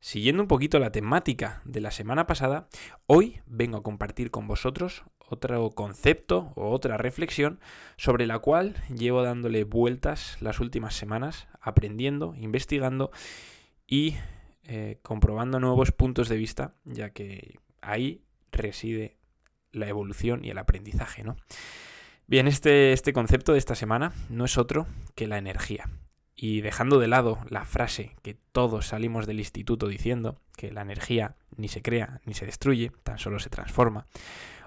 Siguiendo un poquito la temática de la semana pasada, hoy vengo a compartir con vosotros otro concepto o otra reflexión sobre la cual llevo dándole vueltas las últimas semanas, aprendiendo, investigando y eh, comprobando nuevos puntos de vista, ya que ahí reside la evolución y el aprendizaje, ¿no? Bien, este, este concepto de esta semana no es otro que la energía. Y dejando de lado la frase que todos salimos del instituto diciendo, que la energía ni se crea ni se destruye, tan solo se transforma,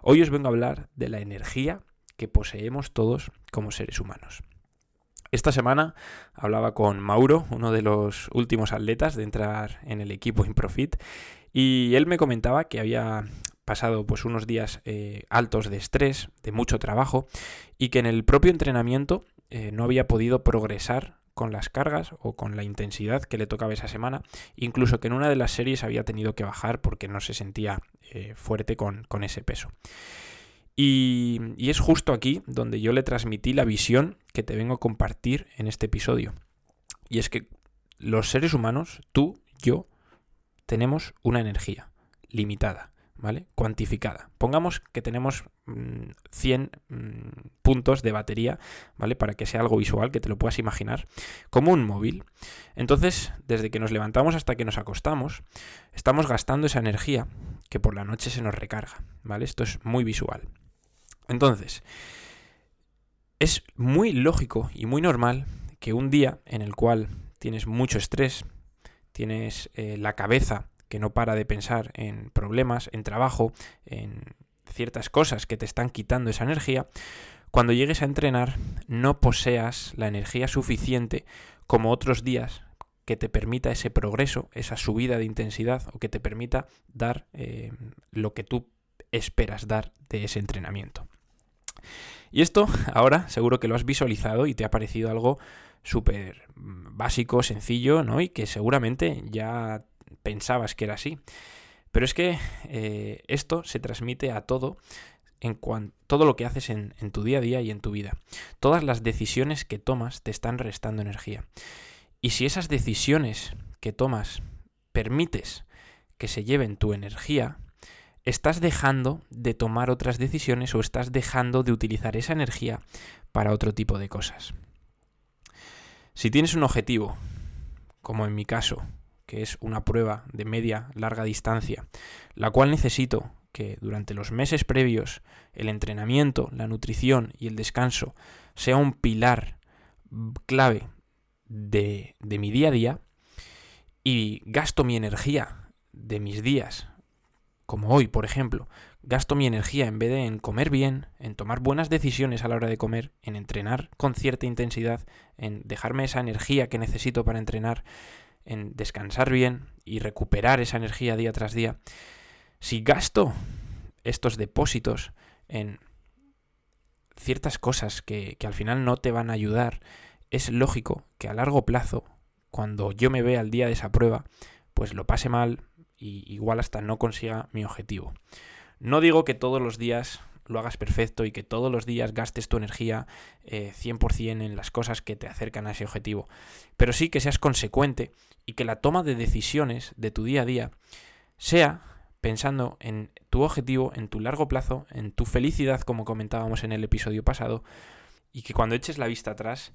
hoy os vengo a hablar de la energía que poseemos todos como seres humanos. Esta semana hablaba con Mauro, uno de los últimos atletas de entrar en el equipo Improfit, y él me comentaba que había pasado pues unos días eh, altos de estrés, de mucho trabajo, y que en el propio entrenamiento eh, no había podido progresar con las cargas o con la intensidad que le tocaba esa semana, incluso que en una de las series había tenido que bajar porque no se sentía eh, fuerte con, ese peso. Y, y es justo aquí donde yo le transmití la visión que te vengo a compartir en este episodio. Y es que los seres humanos, tú, yo, tenemos una energía limitada. ¿Vale? Cuantificada. Pongamos que tenemos 100 mm, mm, puntos de batería, ¿vale? Para que sea algo visual, que te lo puedas imaginar, como un móvil. Entonces, desde que nos levantamos hasta que nos acostamos, estamos gastando esa energía que por la noche se nos recarga, ¿vale? Esto es muy visual. Entonces, es muy lógico y muy normal que un día en el cual tienes mucho estrés, tienes eh, la cabeza que no para de pensar en problemas, en trabajo, en ciertas cosas que te están quitando esa energía, cuando llegues a entrenar no poseas la energía suficiente como otros días que te permita ese progreso, esa subida de intensidad o que te permita dar eh, lo que tú esperas dar de ese entrenamiento. Y esto ahora seguro que lo has visualizado y te ha parecido algo súper básico, sencillo, ¿no? Y que seguramente ya pensabas que era así. Pero es que eh, esto se transmite a todo en todo lo que haces en, en, tu día a día y en tu vida. Todas las decisiones que tomas te están restando energía. Y si esas decisiones que tomas permites que se lleven tu energía, estás dejando de tomar otras decisiones o estás dejando de utilizar esa energía para otro tipo de cosas. Si tienes un objetivo, como en mi caso, que es una prueba de media larga distancia, la cual necesito que durante los meses previos el entrenamiento, la nutrición y el descanso sea un pilar clave de, de mi día a día y gasto mi energía de mis días, como hoy, por ejemplo, gasto mi energía en vez de en comer bien, en tomar buenas decisiones a la hora de comer, en entrenar con cierta intensidad, en dejarme esa energía que necesito para entrenar, en descansar bien y recuperar esa energía día tras día, si gasto estos depósitos en ciertas cosas que, al final no te van a ayudar, es lógico que a largo plazo, cuando yo me vea al día de esa prueba, pues lo pase mal y igual hasta no consiga mi objetivo. No digo que todos los días lo hagas perfecto y que todos los días gastes tu energía 100% eh, en las cosas que te acercan a ese objetivo. Pero sí que seas consecuente y que la toma de decisiones de tu día a día sea pensando en tu objetivo, en tu largo plazo, en tu felicidad, como comentábamos en el episodio pasado, y que cuando eches la vista atrás,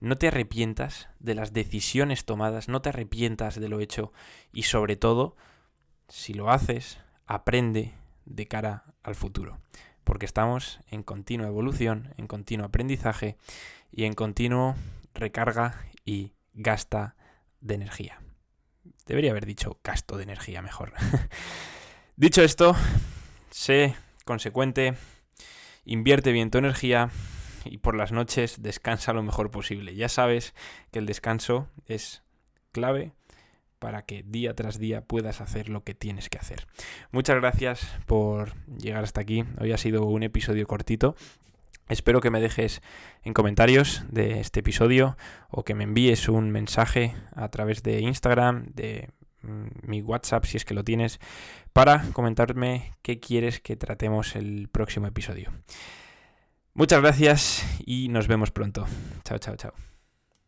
no te arrepientas de las decisiones tomadas, no te arrepientas de lo hecho y sobre todo, si lo haces, aprende de cara al futuro porque estamos en continua evolución, en continuo aprendizaje y en continuo recarga y gasta de energía. Debería haber dicho gasto de energía mejor. dicho esto, sé consecuente, invierte bien tu energía y por las noches descansa lo mejor posible. Ya sabes que el descanso es clave para que día tras día puedas hacer lo que tienes que hacer. Muchas gracias por llegar hasta aquí. Hoy ha sido un episodio cortito. Espero que me dejes en comentarios de este episodio o que me envíes un mensaje a través de Instagram, de mm, mi WhatsApp si es que lo tienes, para comentarme qué quieres que tratemos el próximo episodio. Muchas gracias y nos vemos pronto. Chao, chao, chao.